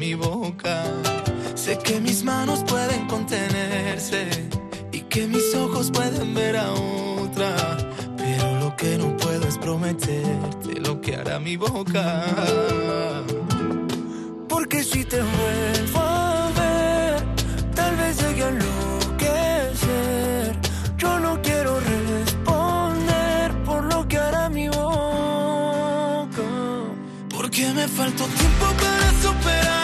mi boca. Sé que mis manos pueden contenerse y que mis ojos pueden ver a otra. Pero lo que no puedo es prometerte lo que hará mi boca. Porque si te vuelvo a ver, tal vez llegue a enloquecer. Yo no quiero responder por lo que hará mi boca. Porque me faltó tiempo para superarte.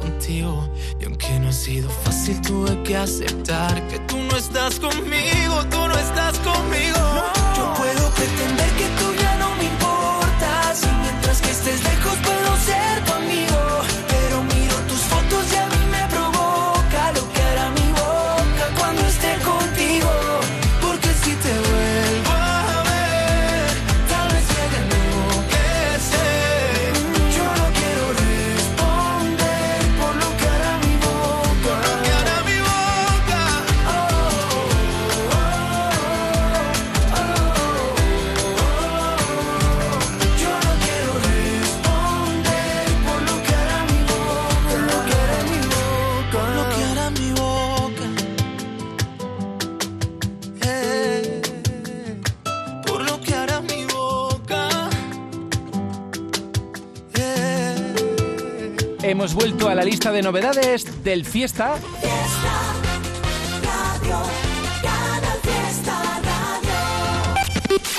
Contigo. Y aunque no ha sido fácil, tuve que aceptar que tú no estás conmigo, a la lista de novedades del Fiesta.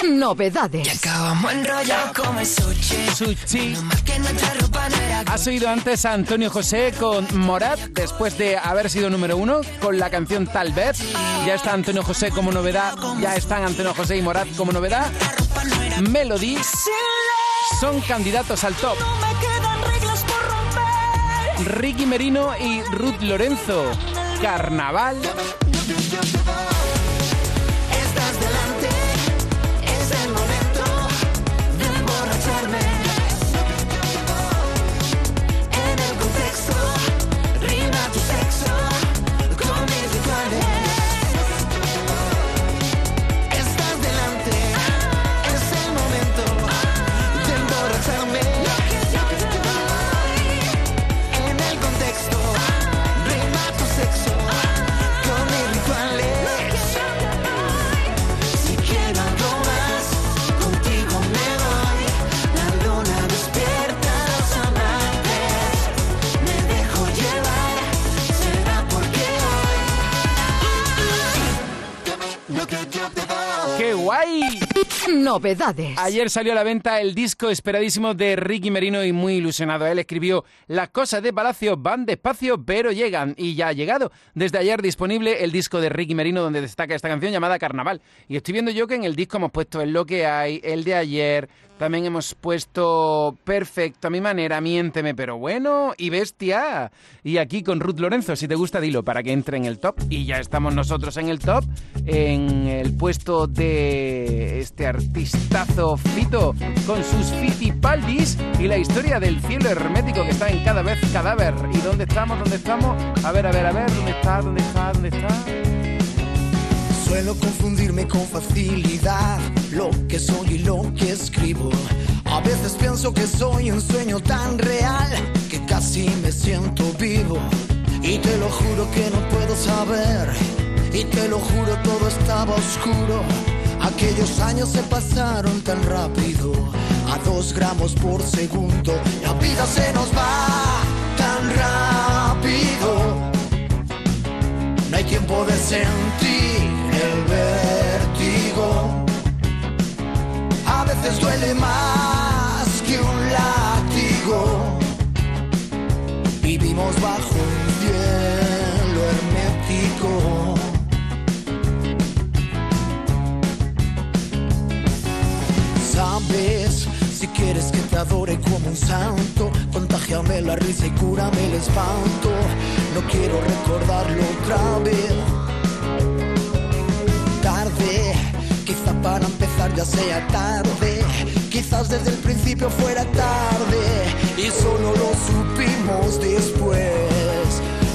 Novedades. Acabamos enrollados como el sushi. Sushi. Has oído antes a Antonio José con Morat, después de haber sido número uno con la canción Tal vez. Ya está Antonio José como novedad, ya están Antonio José y Morat como novedad. Melody son candidatos al top. Ricky Merino y Ruth Lorenzo. Carnaval. Novedades. Ayer salió a la venta el disco esperadísimo de Ricky Merino y muy ilusionado. Él escribió Las cosas de Palacio van despacio pero llegan y ya ha llegado. Desde ayer disponible el disco de Ricky Merino donde destaca esta canción llamada Carnaval. Y estoy viendo yo que en el disco hemos puesto el lo que hay, el de ayer, también hemos puesto Perfecto a mi manera, Miénteme pero bueno y Bestia. Y aquí con Ruth Lorenzo, si te gusta dilo para que entre en el top. Y ya estamos nosotros en el top, en el puesto de este artistazo Fito con sus fitipaldis y la historia del cielo hermético que está en cada vez cadáver. ¿Y dónde estamos? ¿Dónde estamos? A ver, a ver, a ver, ¿dónde está? ¿Dónde está? ¿Dónde está? Suelo confundirme con facilidad lo que soy y lo que escribo. A veces pienso que soy un sueño tan real que casi me siento vivo. Y te lo juro que no puedo saber. Y te lo juro todo estaba oscuro. Aquellos años se pasaron tan rápido, a dos gramos por segundo. La vida se nos va tan rápido. No hay tiempo de sentir veces duele más que un látigo. Vivimos bajo un cielo hermético. Sabes, si quieres que te adore como un santo, contagiame la risa y cúrame el espanto. No quiero recordarlo otra vez. Tarde, quizá para empezar ya sea tarde. Quizás desde el principio fuera tarde y solo lo supimos después.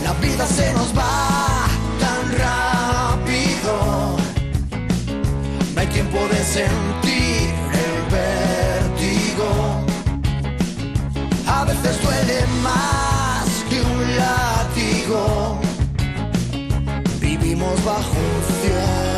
La vida se nos va tan rápido. No hay tiempo de sentir el vértigo. A veces duele más que un látigo. Vivimos bajo un cielo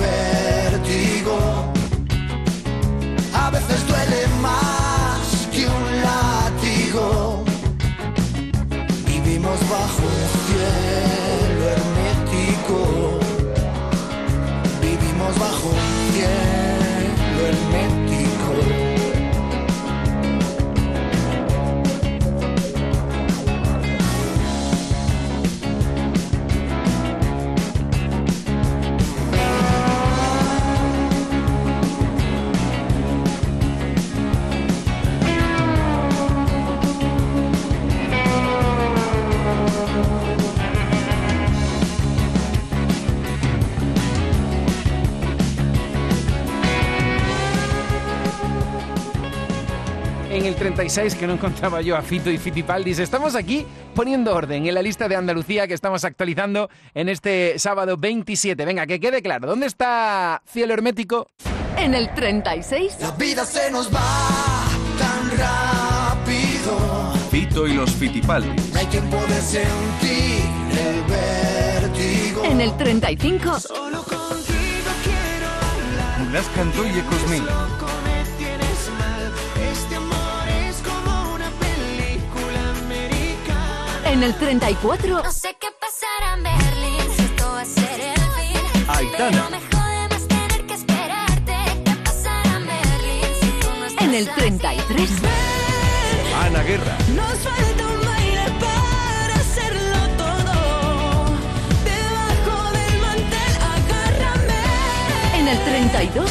vértigo. A veces duele más que un látigo. Vivimos bajo un cielo 66 que no encontraba yo a Fito y Fitipaldis. Estamos aquí poniendo orden en la lista de Andalucía que estamos actualizando en este sábado 27. Venga, que quede claro, ¿dónde está Cielo Hermético? En el 36. La vida se nos va tan rápido. Fito y los Fitipaldis. No hay tiempo de sentir el vértigo. En el 35. Solo contigo quiero hablar. Las Cantó y Ecosmín. En el 34, No sé qué pasará en Berlín, si esto va a ser el fin. Aitana. Pero me jode más tener que esperarte. ¿Qué pasará en Berlín si tú no estás en el así? 33, Ana Guerra. Nos falta un baile para hacerlo todo. Debajo del mantel, agárrame. en el 32,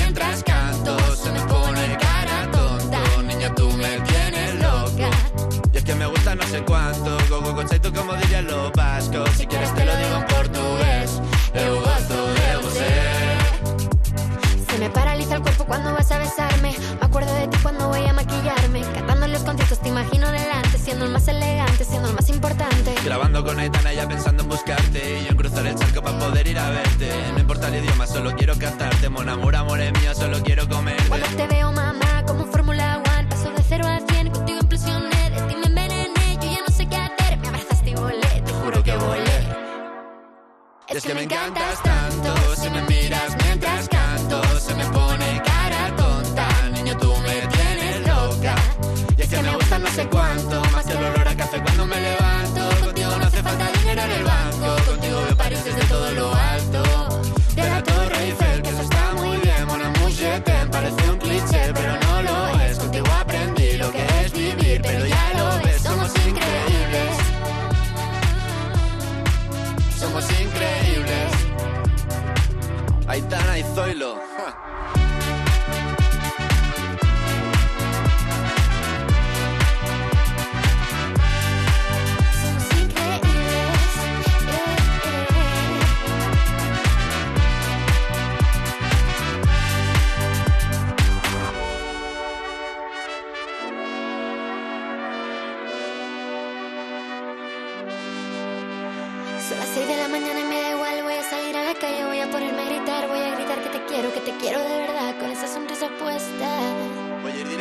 no sé cuánto, go go conceito como dirían los vascos. Si quieres te lo digo en portugués, eu gosto de você. Se me paraliza el cuerpo cuando vas a besarme. Me acuerdo de ti cuando voy a maquillarme. Cantando los conciertos te imagino delante, siendo el más elegante, siendo el más importante. Grabando con Aitana ya pensando en buscarte Y yo en cruzar el charco para poder ir a verte No importa el idioma, solo quiero cantarte Mon amor, amor es mío, solo quiero comerte Cuando te veo, mamá, Es que me encantas tanto, si me miras mientras canto, se me pone cara tonta, niño tú me tienes loca. Y es que me gusta no sé cuánto, más que el olor a café cuando me levanto. Contigo no hace falta dinero en el banco,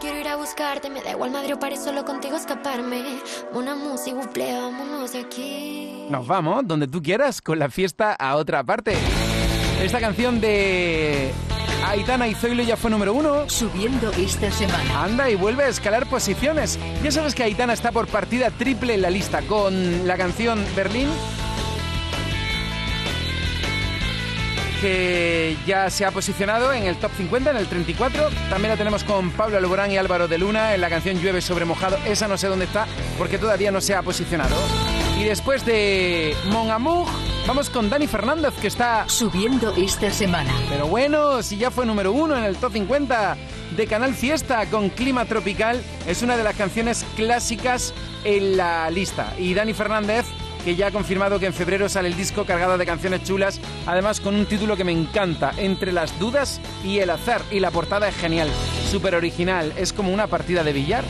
Quiero ir a buscarte. Me da igual Madrid o París, solo contigo escaparme. Una música, buple, vámonos de aquí. Nos vamos donde tú quieras con la fiesta a otra parte. Esta canción de Aitana y Zoilo ya fue número uno. Subiendo esta semana. Anda y vuelve a escalar posiciones. Ya sabes que Aitana está por partida triple en la lista con la canción Berlín. Que ya se ha posicionado en el top 50, en el 34. También la tenemos con Pablo Alborán y Álvaro de Luna en la canción Llueve sobre mojado. Esa no sé dónde está porque todavía no se ha posicionado. Y después de Mon Amour, vamos con Dani Fernández que está Subiendo esta semana. pero bueno, si ya fue número uno en el top 50 de Canal Fiesta con Clima Tropical, es una de las canciones clásicas en la lista. Y Dani Fernández, que ya ha confirmado que en febrero sale el disco cargado de canciones chulas, además con un título que me encanta, Entre las dudas y el azar. Y la portada es genial, súper original, es como una partida de billar.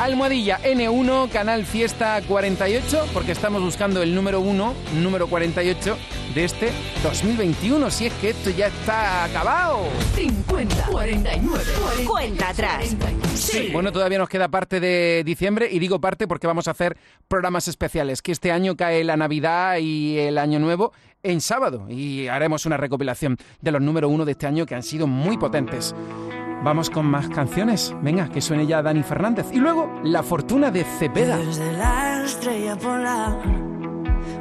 Almohadilla N1, Canal Fiesta 48, porque estamos buscando el número 1, número 48 de este 2021, si es que esto ya está acabado. 50, 49, Cuenta atrás. Sí. Bueno, todavía nos queda parte de diciembre y digo parte porque vamos a hacer programas especiales, que este año cae la Navidad y el Año Nuevo en sábado y haremos una recopilación de los número uno de este año que han sido muy potentes. Vamos con más canciones. Venga, que suene ya Dani Fernández. Y luego, La Fortuna de Cepeda. Desde la estrella polar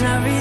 not real.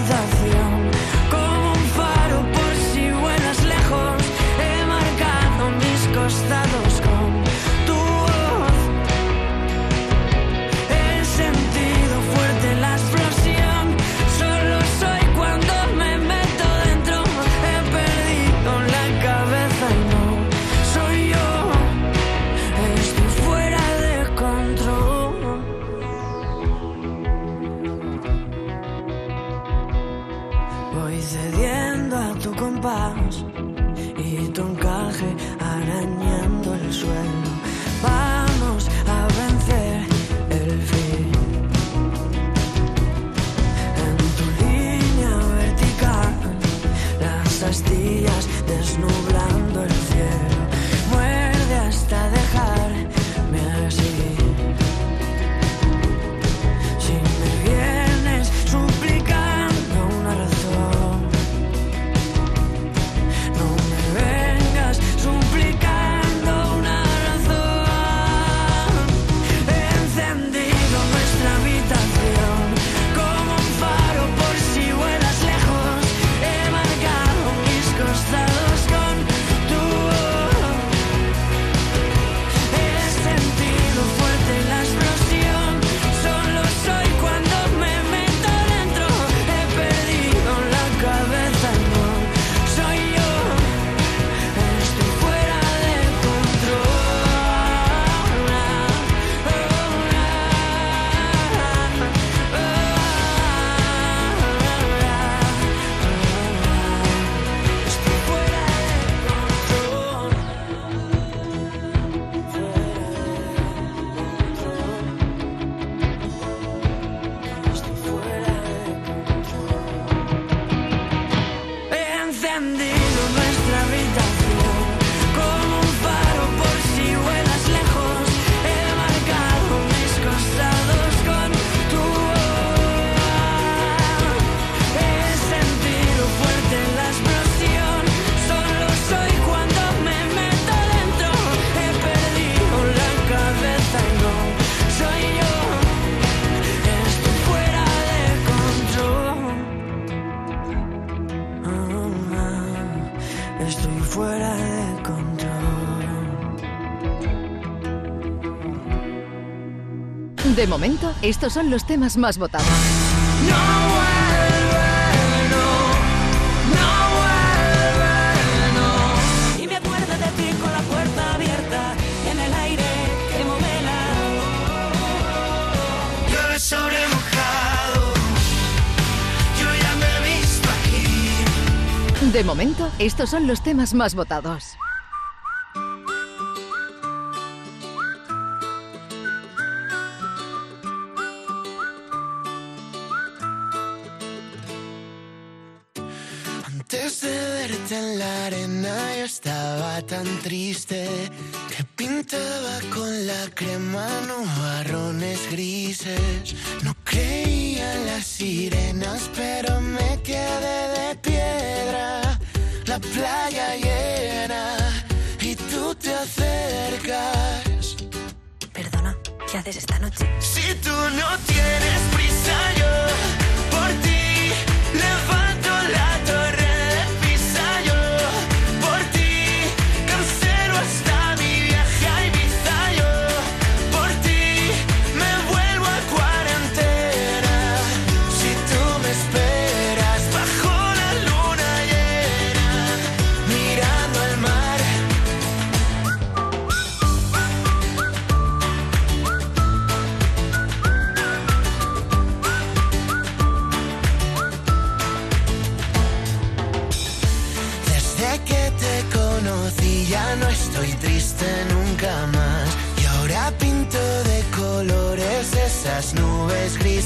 Y tu encaje arañando el suelo. Vamos a vencer el fin. En tu línea vertical, las astillas desnublando Estos son los temas más votados. No vuelve, no, no. Y me acuerdo de ti con la puerta abierta en el aire que movela. Yo he sobremojado, yo ya me he visto aquí. De momento, estos son los temas más votados. Tan triste que pintaba con la crema nubarrones grises. No creía en las sirenas, pero me quedé de piedra. La playa llena y tú te acercas. Perdona, ¿qué haces esta noche? Si tú no tienes prisa,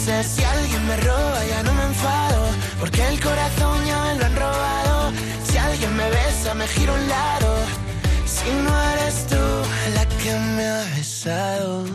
grises. Si alguien me roba ya no me enfado, porque el corazón ya me lo han robado. Si alguien me besa me giro a un lado. Si no eres tú la que me ha besado.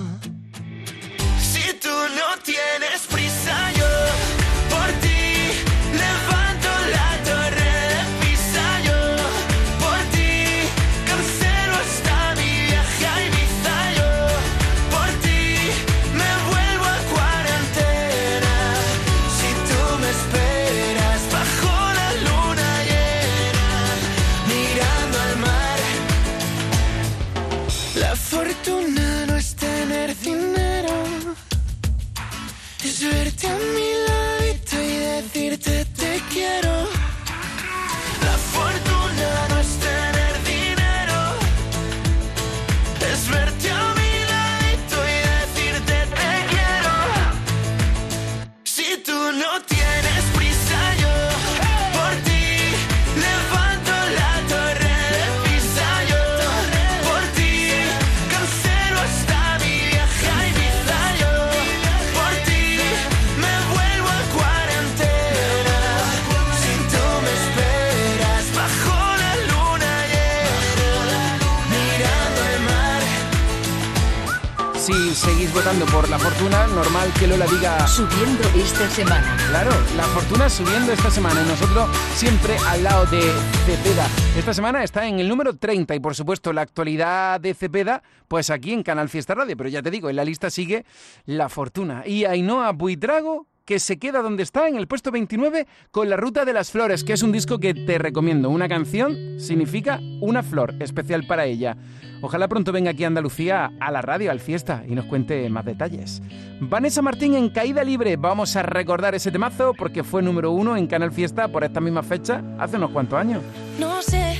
La fortuna, normal que Lola diga Subiendo esta semana. Claro, la fortuna subiendo esta semana y nosotros siempre al lado de Cepeda. Esta semana está en el número 30 y por supuesto la actualidad de Cepeda, pues aquí en Canal Fiesta Radio. Pero ya te digo, en la lista sigue la fortuna. Y Ainhoa Buitrago que se queda donde está, en el puesto 29, con La Ruta de las Flores, que es un disco que te recomiendo. Una canción significa una flor especial para ella. Ojalá pronto venga aquí a Andalucía, a la radio, al fiesta, y nos cuente más detalles. Vanessa Martín en Caída Libre. Vamos a recordar ese temazo porque fue número uno en Canal Fiesta por esta misma fecha hace unos cuantos años. No sé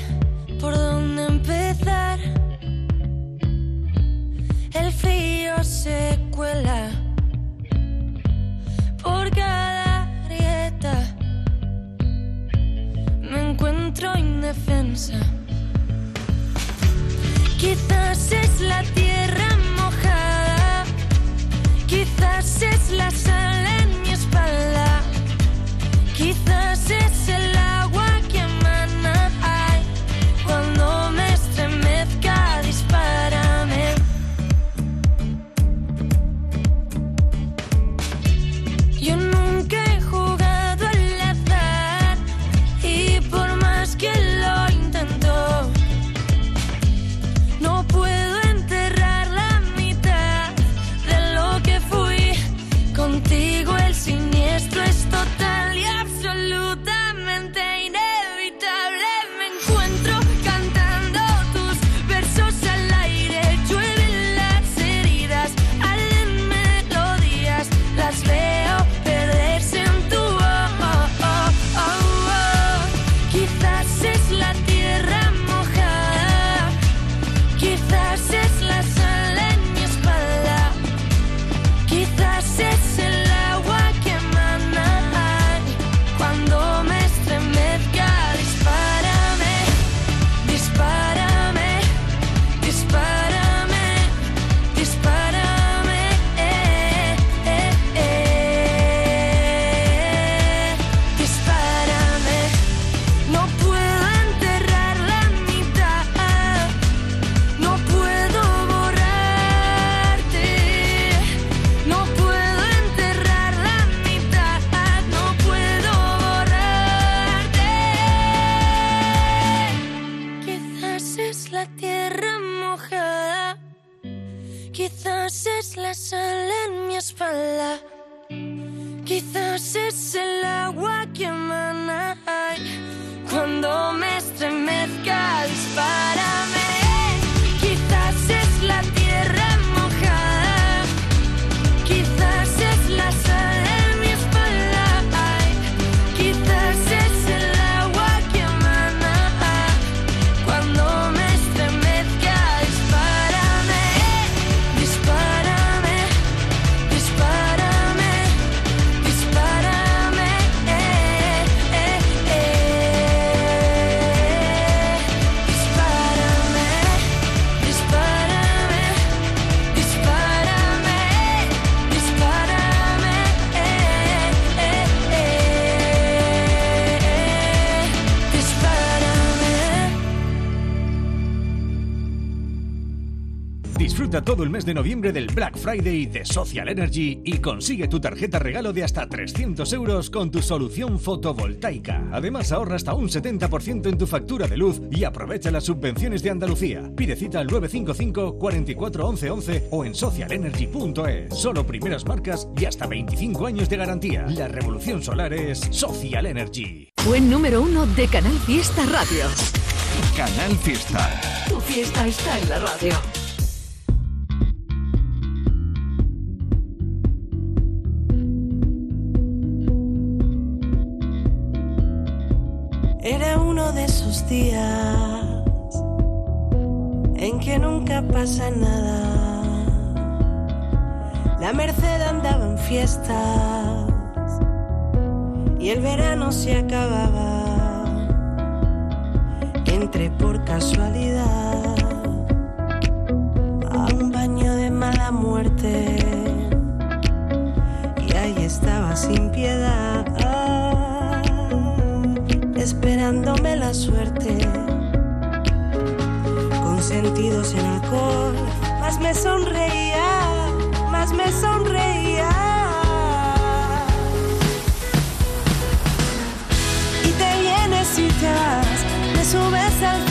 por dónde empezar. El frío se cuela por cada grieta. Me encuentro indefensa. Quizás es la tierra mojada. Quizás es la sal en mi espalda. Quizás es el agua de noviembre del Black Friday de Social Energy y consigue tu tarjeta regalo de hasta 300 euros con tu solución fotovoltaica. Además, ahorra hasta un 70% en tu factura de luz y aprovecha las subvenciones de Andalucía. Pide cita al 955 44 11 11 o en socialenergy.es. Solo primeras marcas y hasta 25 años de garantía. La revolución solar es Social Energy. Buen número uno de Canal Fiesta Radio. Canal Fiesta. Tu fiesta está en la radio. Era uno de esos días en que nunca pasa nada. La Merced andaba en fiestas y el verano se acababa. Entré por casualidad a un baño de mala muerte y ahí estaba sin piedad esperándome la suerte. Con sentidos en alcohol más me sonreía más me sonreía. Y te vienes y te vas me subes al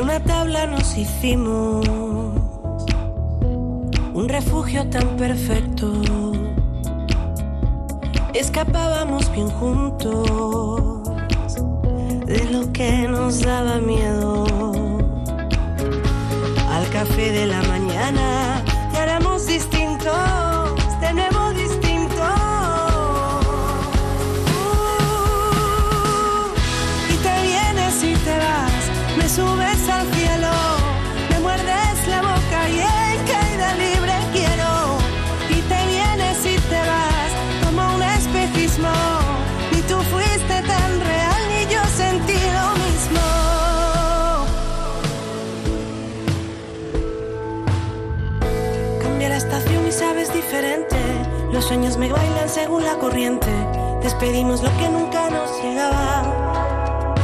Una tabla nos hicimos un refugio tan perfecto. Escapábamos bien juntos de lo que nos daba miedo. Al café de la mañana Los sueños me bailan según la corriente. Despedimos lo que nunca nos llegaba.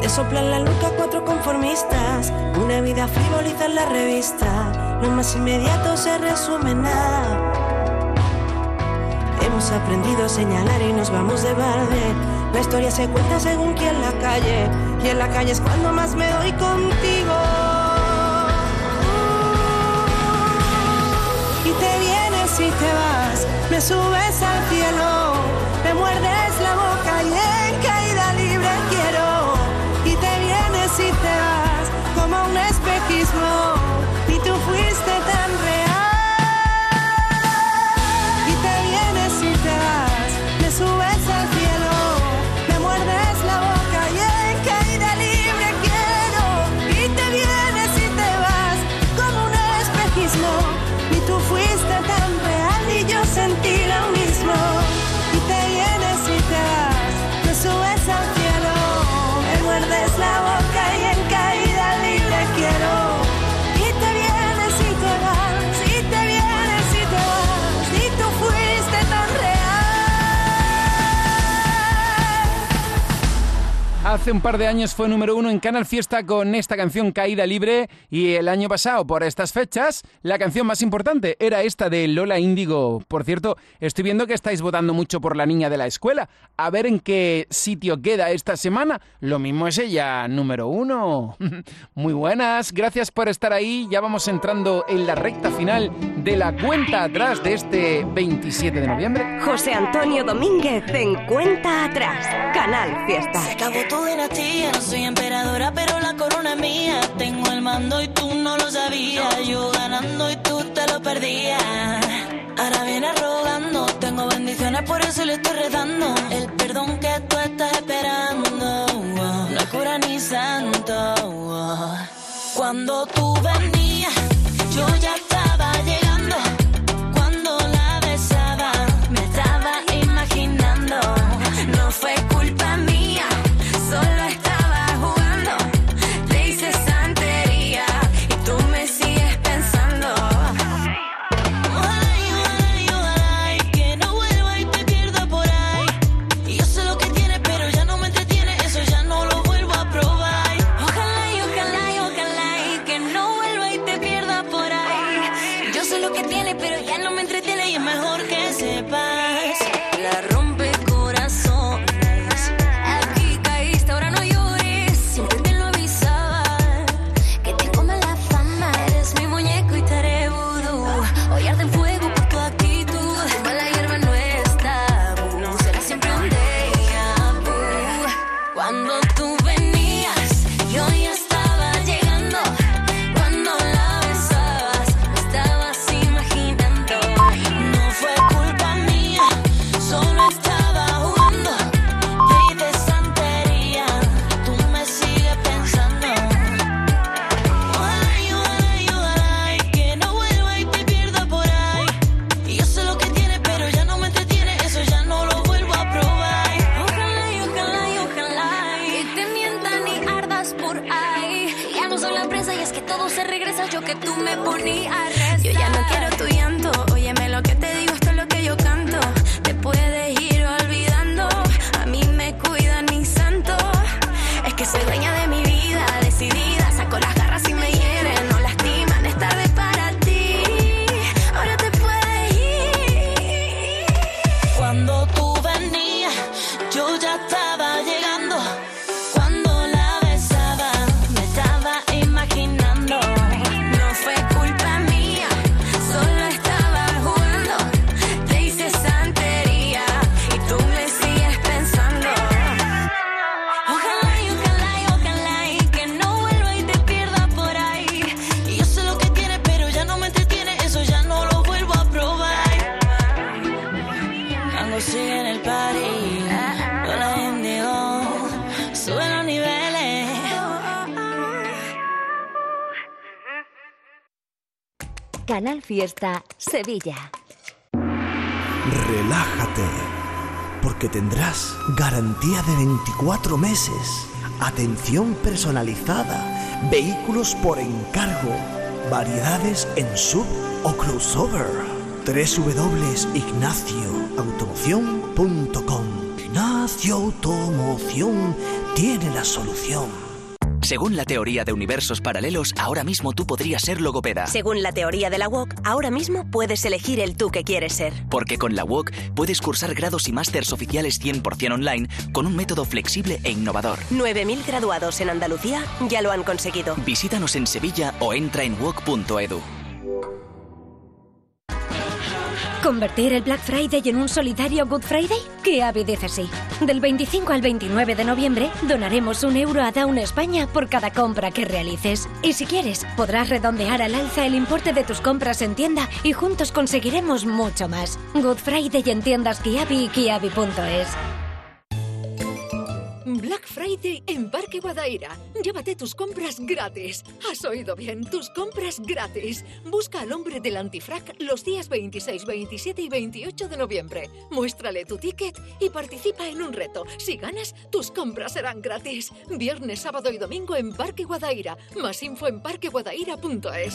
Te soplan la nuca cuatro conformistas. Una vida frivoliza en la revista. Lo más inmediato se resume en nada. Hemos aprendido a señalar y nos vamos de balde. La historia se cuenta según quien la calle. Y en la calle es cuando más me doy contigo. Y te vas, me subes al cielo, me muerdes Hace un par de años fue número uno en Canal Fiesta con esta canción Caída Libre y el año pasado, por estas fechas, la canción más importante era esta de Lola Índigo. Por cierto, estoy viendo que estáis votando mucho por la niña de la escuela. A ver en qué sitio queda esta semana. Lo mismo es ella, número uno. Muy buenas, gracias por estar ahí. Ya vamos entrando en la recta final de la cuenta atrás de este 27 de noviembre. José Antonio Domínguez en Cuenta Atrás, Canal Fiesta. Se acabó no soy emperadora, pero la corona es mía. Tengo el mando y tú no lo sabías. Yo ganando y tú te lo perdías. Ahora viene rogando, tengo bendiciones, por eso le estoy redando. El perdón que tú estás esperando, no es cura ni santo. Cuando tú venías, yo ya estaba Fiesta Sevilla. Relájate, porque tendrás garantía de 24 meses, atención personalizada, vehículos por encargo, variedades en sub o crossover. www.ignacioautomoción.com Ignacio Automoción tiene la solución. Según la teoría de universos paralelos, ahora mismo tú podrías ser logopeda. Según la teoría de la WOC, ahora mismo puedes elegir el tú que quieres ser. Porque con la UOC puedes cursar grados y másters oficiales 100% online con un método flexible e innovador. 9.000 graduados en Andalucía ya lo han conseguido. Visítanos en Sevilla o entra en woc.edu. ¿Convertir el Black Friday en un solidario Good Friday? Kiabi dice sí. Del 25 al 29 de noviembre donaremos un euro a Down España por cada compra que realices. Y si quieres, podrás redondear al alza el importe de tus compras en tienda y juntos conseguiremos mucho más. Good Friday en tiendas Kiabi y kiabi.es. Black Friday en Parque Guadaira. Llévate tus compras gratis. Has oído bien, tus compras gratis. Busca al hombre del antifrac los días 26, 27 y 28 de noviembre. Muéstrale tu ticket y participa en un reto. Si ganas, tus compras serán gratis. Viernes, sábado y domingo en Parque Guadaira. Más info en parqueguadaira.es.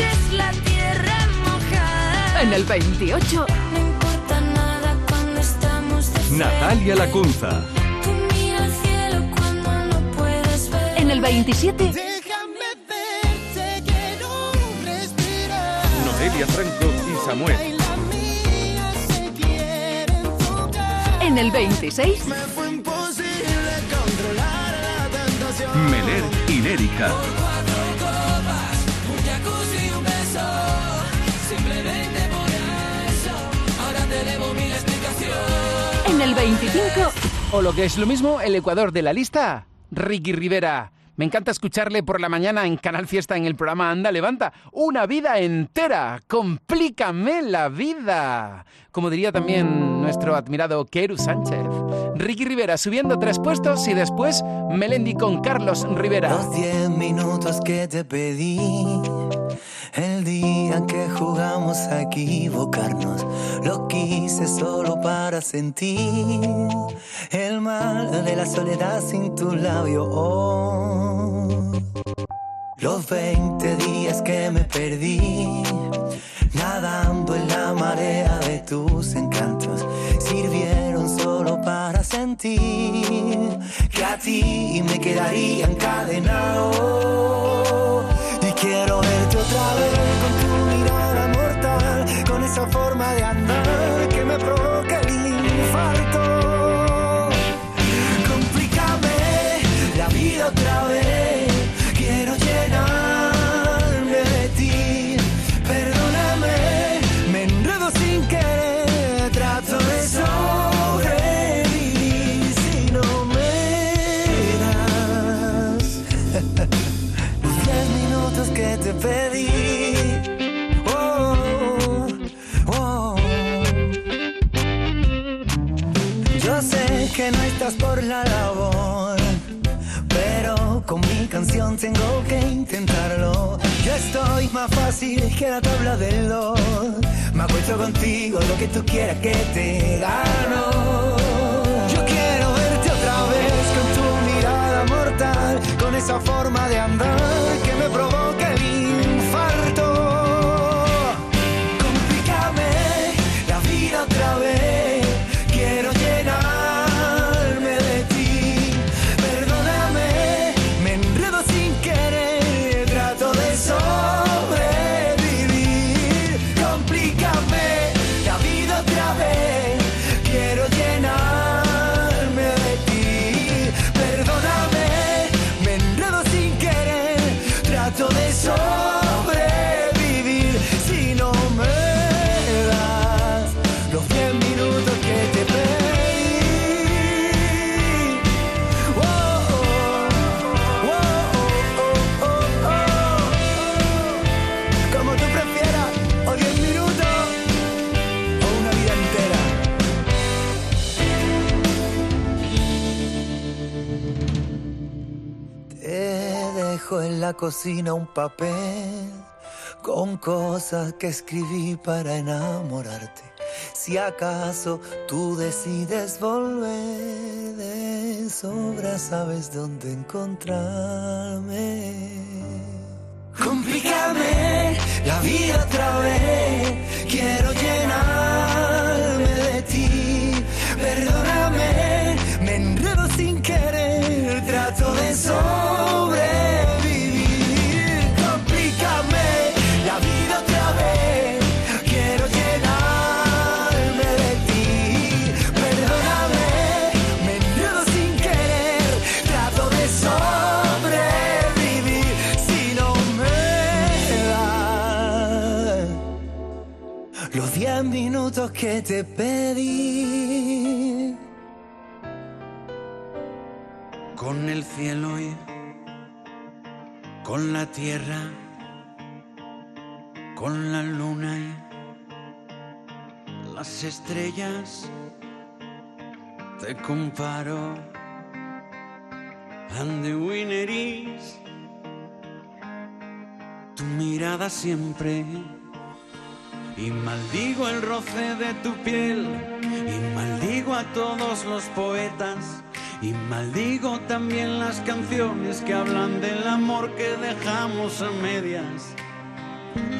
Es la tierra mojada. en el 28, No importa nada cuando estamos de Natalia Lacunza. Tú mira al cielo cuando no puedes ver. en el 27, Déjame verte, quiero respirar. Noelia Franco y Samuel. La mía se quieren tocar. en el 26, Me fue imposible controlar la tentación. Meler y Lérica. El 25, O lo que es lo mismo, el Ecuador de la lista, Ricky Rivera. Me encanta escucharle por la mañana en Canal Fiesta en el programa Anda Levanta. Una vida entera. Complícame la vida. Como diría también nuestro admirado Keru Sánchez. Ricky Rivera subiendo tres puestos y después Melendi con Carlos Rivera. Los diez minutos que te pedí, el día que jugamos a equivocarnos, lo quise solo para sentir el mal de la soledad sin tu labio. Oh. Los 20 días que me perdí, nadando en la marea de tus encantos, sirvieron solo para sentir que a ti me quedaría encadenado. Quiero verte otra vez con tu mirada mortal, con esa forma de andar que me provoca por la labor, pero con mi canción tengo que intentarlo. Yo estoy más fácil que la tabla del dos. Me acuesto contigo, lo que tú quieras que te gano. Yo quiero verte otra vez con tu mirada mortal, con esa forma de andar cocina un papel con cosas que escribí para enamorarte. Si acaso tú decides volver de sobra, sabes dónde encontrarme. Complícame la vida otra vez. Quiero llenarme de ti. Perdóname, me enredo sin querer. Trato de sobrevivir. Los diez minutos que te pedí. con el cielo y con la tierra con la luna y las estrellas. Te comparo and the winner is tu mirada siempre. Y maldigo el roce de tu piel, y maldigo a todos los poetas, y maldigo también las canciones que hablan del amor que dejamos a medias.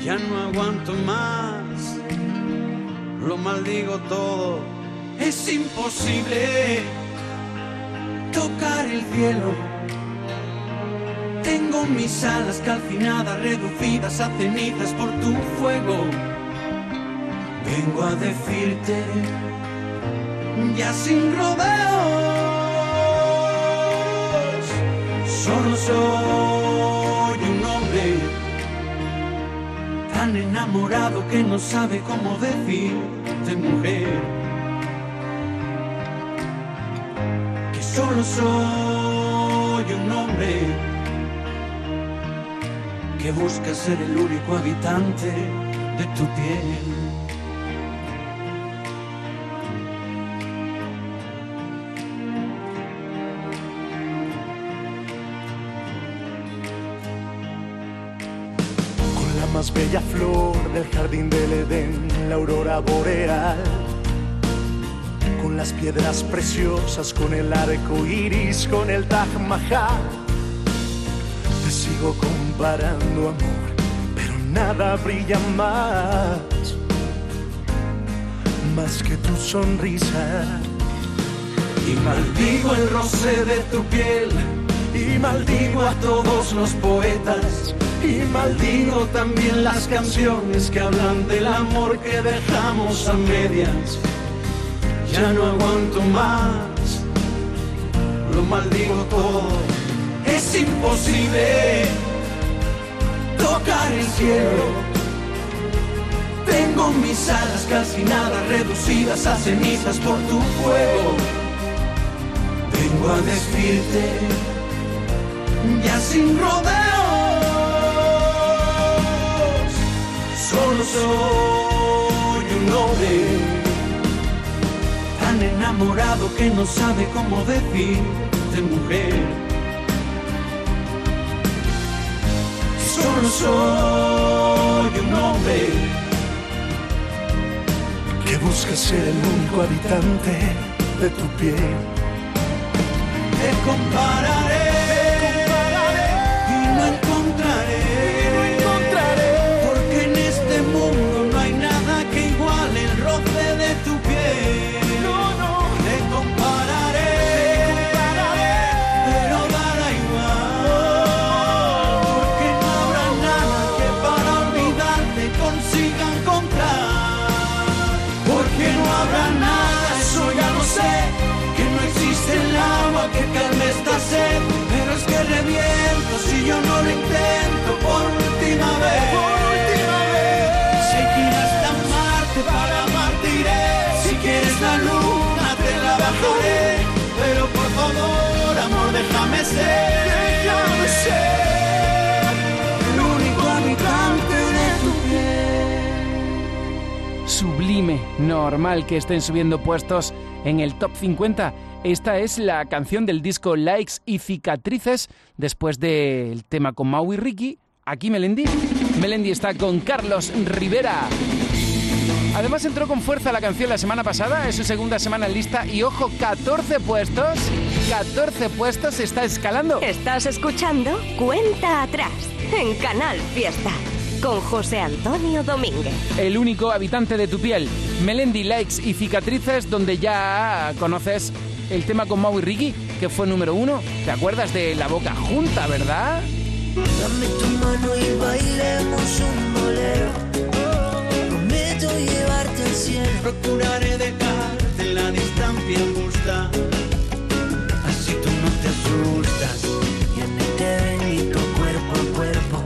Ya no aguanto más, lo maldigo todo, es imposible tocar el cielo. Tengo mis alas calcinadas, reducidas a cenizas por tu fuego. Vengo a decirte, ya sin rodeos, solo soy un hombre tan enamorado que no sabe cómo decirte mujer. Que solo soy un hombre que busca ser el único habitante de tu piel. Bella flor del jardín del Edén, la aurora boreal. Con las piedras preciosas, con el arco iris, con el Taj Mahal. Te sigo comparando, amor, pero nada brilla más. Más que tu sonrisa. Y maldigo el roce de tu piel, y maldigo a todos los poetas, y maldigo también las canciones que hablan del amor que dejamos a medias. Ya no aguanto más, lo maldigo todo, es imposible tocar el cielo. Tengo mis alas calcinadas, reducidas a cenizas por tu fuego. Vengo a decirte, ya sin rodeos, solo soy un hombre tan enamorado que no sabe cómo decirte mujer. Solo soy un hombre que busca ser el único habitante de tu piel. Te compararé, Por última vez. Ir hasta Marte para amarte iré, si quieres la luna te la bajaré, pero por favor amor déjame ser, déjame ser el único habitante de tu piel. Sublime, normal que estén subiendo puestos en el top 50. Esta es la canción del disco Likes y Cicatrices después del tema con Mau y Ricky. Aquí Melendi. Melendi está con Carlos Rivera. Además entró con fuerza la canción la semana pasada, es su segunda semana en lista y ojo, 14 puestos, 14 puestos, está escalando. Estás escuchando Cuenta Atrás en Canal Fiesta con José Antonio Domínguez. El único habitante de tu piel, Melendi Likes y Cicatrices, donde ya conoces el tema con Mau y Ricky, que fue número uno. ¿Te acuerdas de La Boca Junta, verdad? Dame tu mano y bailemos un bolero. Prometo llevarte al cielo. Procuraré dejarte en la distancia justa, así tú no te asustas. Y en este bendito cuerpo a cuerpo,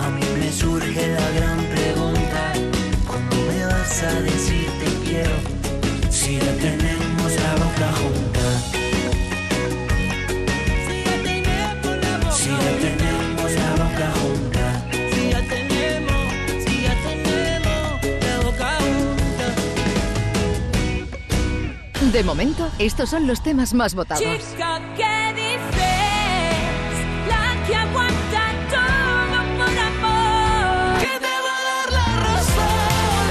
a mí me surge la gran pregunta: ¿Cómo me vas a decir te quiero De momento, estos son los temas más votados. Chica, ¿qué dices? La que aguanta todo por amor. Que te va a dar la razón.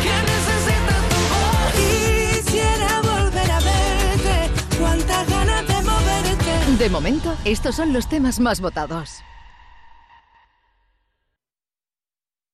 Que necesita tu voz. Quisiera volver a verte. Cuántas ganas de moverte. De momento, estos son los temas más votados.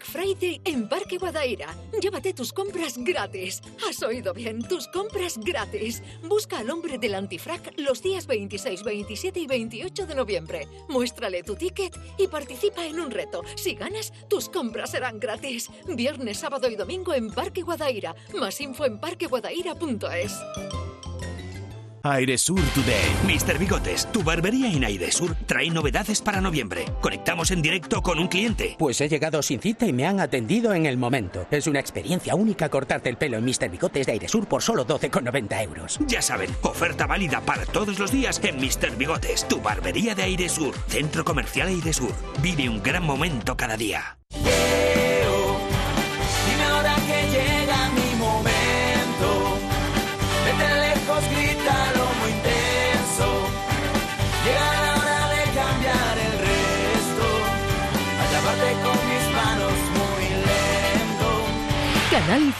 Black Friday en Parque Guadaira. Llévate tus compras gratis. Has oído bien, tus compras gratis. Busca al hombre del antifrac los días 26, 27 y 28 de noviembre. Muéstrale tu ticket y participa en un reto. Si ganas, tus compras serán gratis. Viernes, sábado y domingo en Parque Guadaira. Más info en parqueguadaira.es. Airesur Today. Mr. Bigotes, tu barbería en Airesur trae novedades para noviembre. Conectamos en directo con un cliente. Pues he llegado sin cita y me han atendido en el momento. Es una experiencia única cortarte el pelo en Mr. Bigotes de Airesur por solo 12,90 euros. Ya saben, oferta válida para todos los días en Mr. Bigotes, tu barbería de Airesur. Centro Comercial Airesur. Vive un gran momento cada día.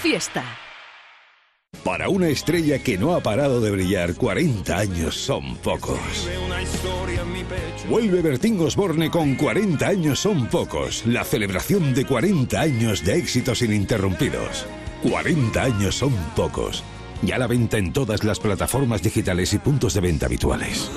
Fiesta. Para una estrella que no ha parado de brillar, 40 años son pocos. Vuelve Bertín Osborne con 40 años son pocos. La celebración de 40 años de éxitos ininterrumpidos. 40 años son pocos. Ya la venta en todas las plataformas digitales y puntos de venta habituales.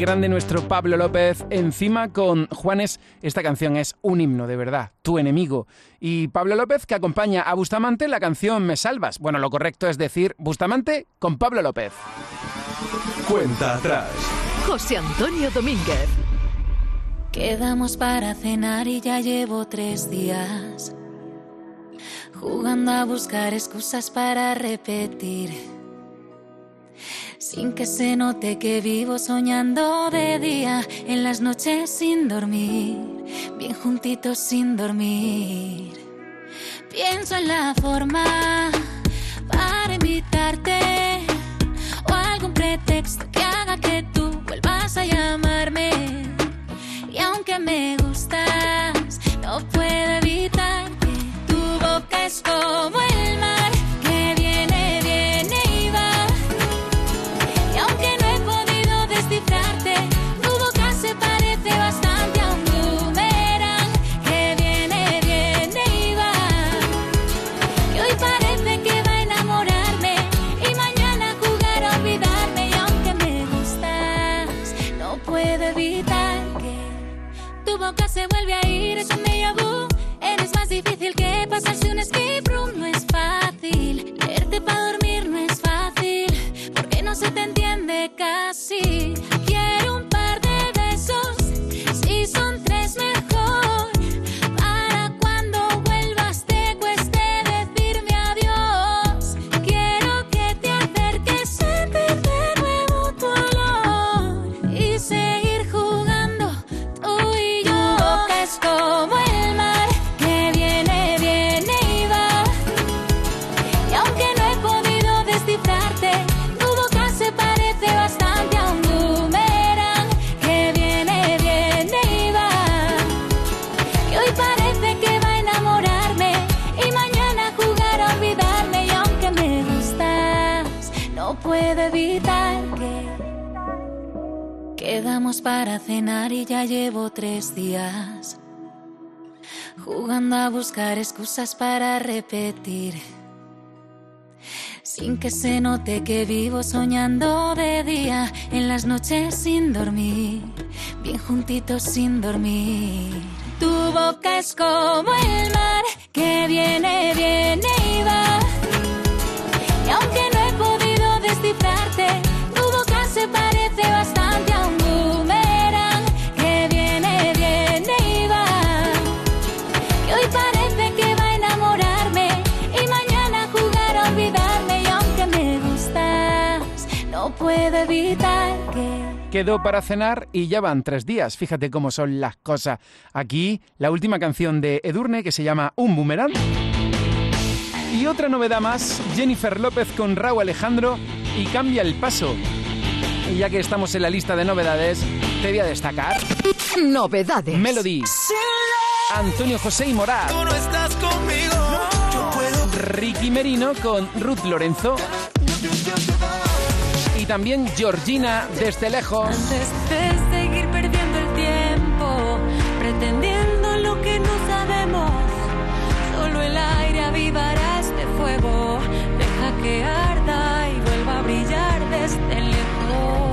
Grande nuestro Pablo López. Encima con Juanes, esta canción es un himno, de verdad, tu enemigo. Y Pablo López que acompaña a Bustamante en la canción Me Salvas. Bueno, lo correcto es decir Bustamante con Pablo López. Cuenta atrás. José Antonio Domínguez. Quedamos para cenar y ya llevo tres días jugando a buscar excusas para repetir. Sin que se note que vivo soñando de día, en las noches sin dormir, bien juntitos sin dormir. Pienso en la forma para invitarte o algún pretexto que haga que tú vuelvas a llamarme. Y aunque me gustas, no puedo evitar que tu boca es como el vuelve a ir. Es un déjà vu. Eres más difícil que pasarse un escape room. No es fácil. Leerte para dormir no es fácil. Porque no se te entiende casi. Quedamos para cenar y ya llevo tres días jugando a buscar excusas para repetir. Sin que se note que vivo soñando de día, en las noches sin dormir, bien juntitos sin dormir. Tu boca es como el mar que viene, viene y va. Y aunque Quedó para cenar y ya van tres días. Fíjate cómo son las cosas. Aquí la última canción de Edurne que se llama Un Boomerang. Y otra novedad más, Jennifer López con Raúl Alejandro y cambia el paso. Y ya que estamos en la lista de novedades, te voy a destacar. Novedades. Melody. Antonio José y Morat. Tú no estás conmigo. Yo puedo. Ricky Merino con Ruth Lorenzo. También Georgina desde lejos. Antes de seguir perdiendo el tiempo, pretendiendo lo que no sabemos, solo el aire avivará este fuego. Deja que arda y vuelva a brillar desde lejos.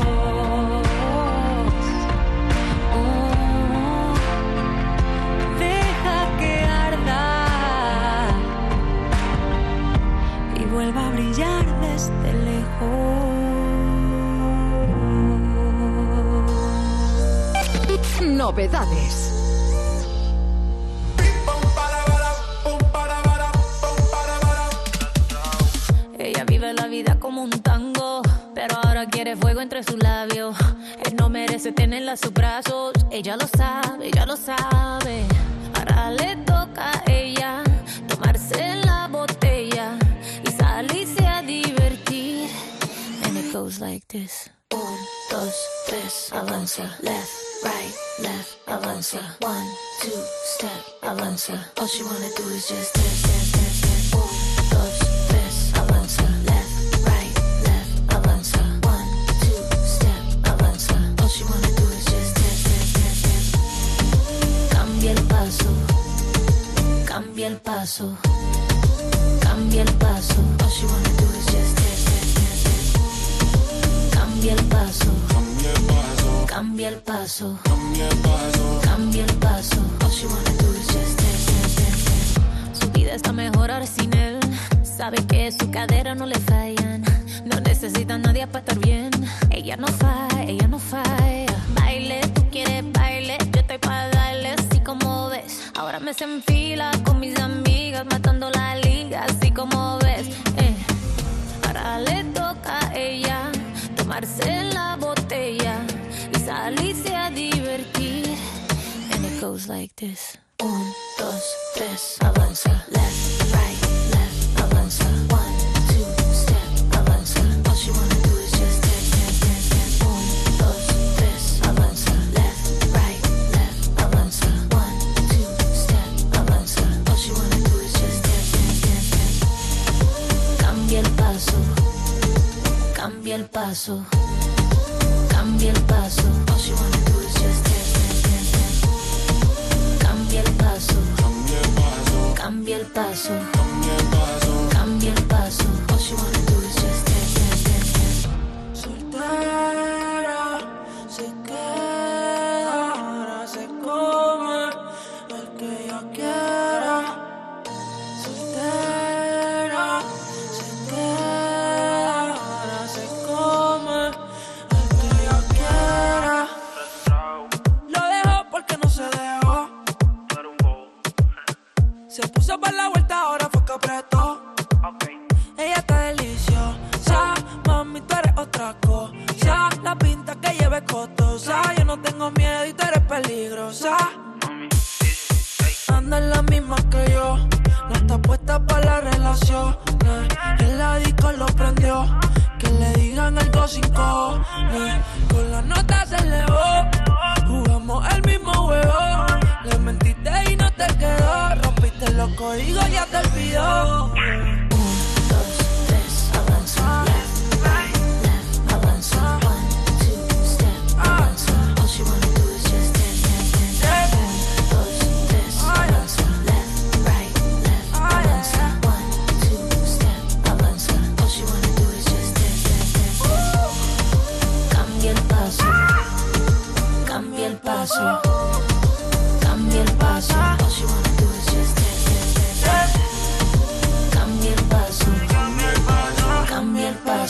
Vuelva a brillar desde lejos. Novedades. Ella vive la vida como un tango, pero ahora quiere fuego entre sus labios. Él no merece tenerla a sus brazos, ella lo sabe, ella lo sabe. Ahora le toca a ella tomarse la botella y salirse a divertir. And it goes like this. Un, dos, tres, avanza. Left, right, left, avanza. One, two, step, avanza. All she wanna do is just two, step, avanza. All she wanna do is just dance. Cambia el paso, cambia el paso, cambia. All she wanna do is just. Cambia el paso, el paso. Cambia el paso. Cambia el paso. Su vida está mejor ahora sin él. Sabe que su cadera no le fallan. No necesita a nadie para estar bien. Ella no falla, ella no falla. Baile, tú quieres baile. Yo estoy para darle así como ves. Ahora me se enfila con mis amigas, matando la liga, así como ves. Eh. Ahora le toca a ella tomarse la botella y salirse a divertir. And it goes like this. Un, dos, tres, avanza. Left, right, left, avanza. One, paso. Cambia el paso. Dance, dance, dance. Cambia el paso. Cambia el paso. Cambia el paso.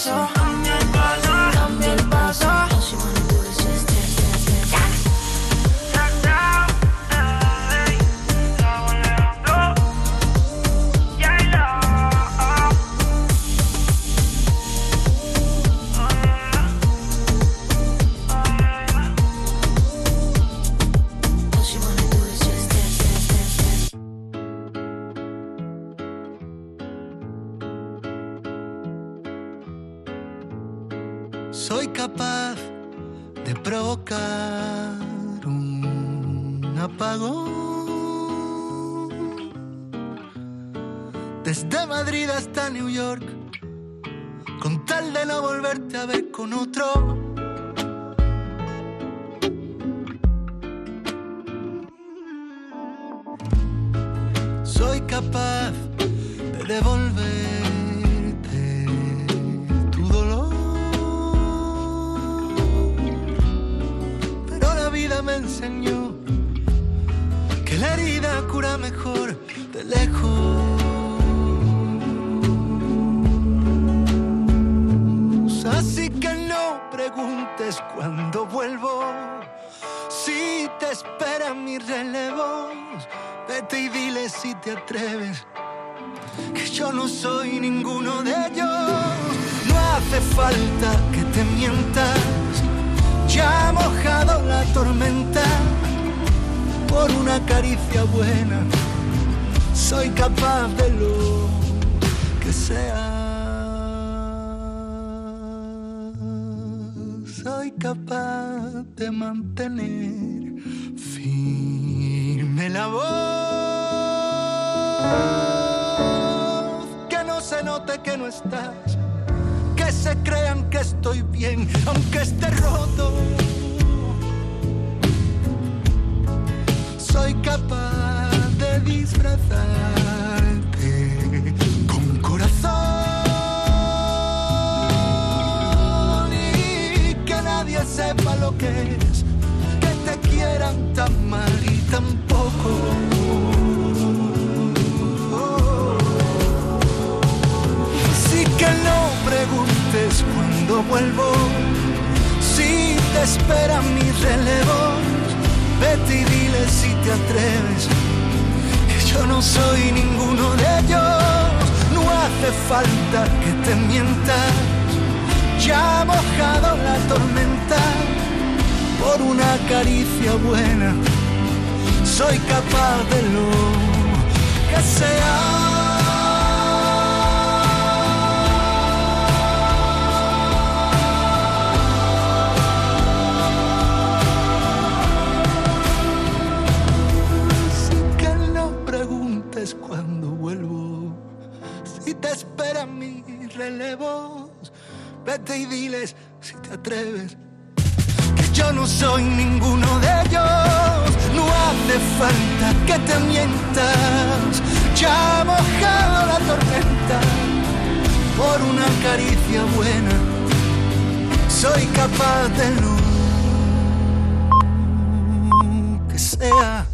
Cambia el mantener firme la voz. Que no se note que no estás. Que se crean que estoy bien, aunque esté roto. Soy capaz de disfrazarte con corazón y que nadie sepa lo que es tampoco. Así que no preguntes cuándo vuelvo, si te espera mi relevo. Vete y dile si te atreves, que yo no soy ninguno de ellos. No hace falta que te mientas, ya ha mojado la tormenta por una caricia buena. Soy capaz de lo que sea. Así que no preguntes cuándo vuelvo, si te espera mi relevo. Vete y diles si te atreves, yo no soy ninguno de ellos. No hace falta que te mientas, ya ha mojado la tormenta por una caricia buena. Soy capaz de lo que sea.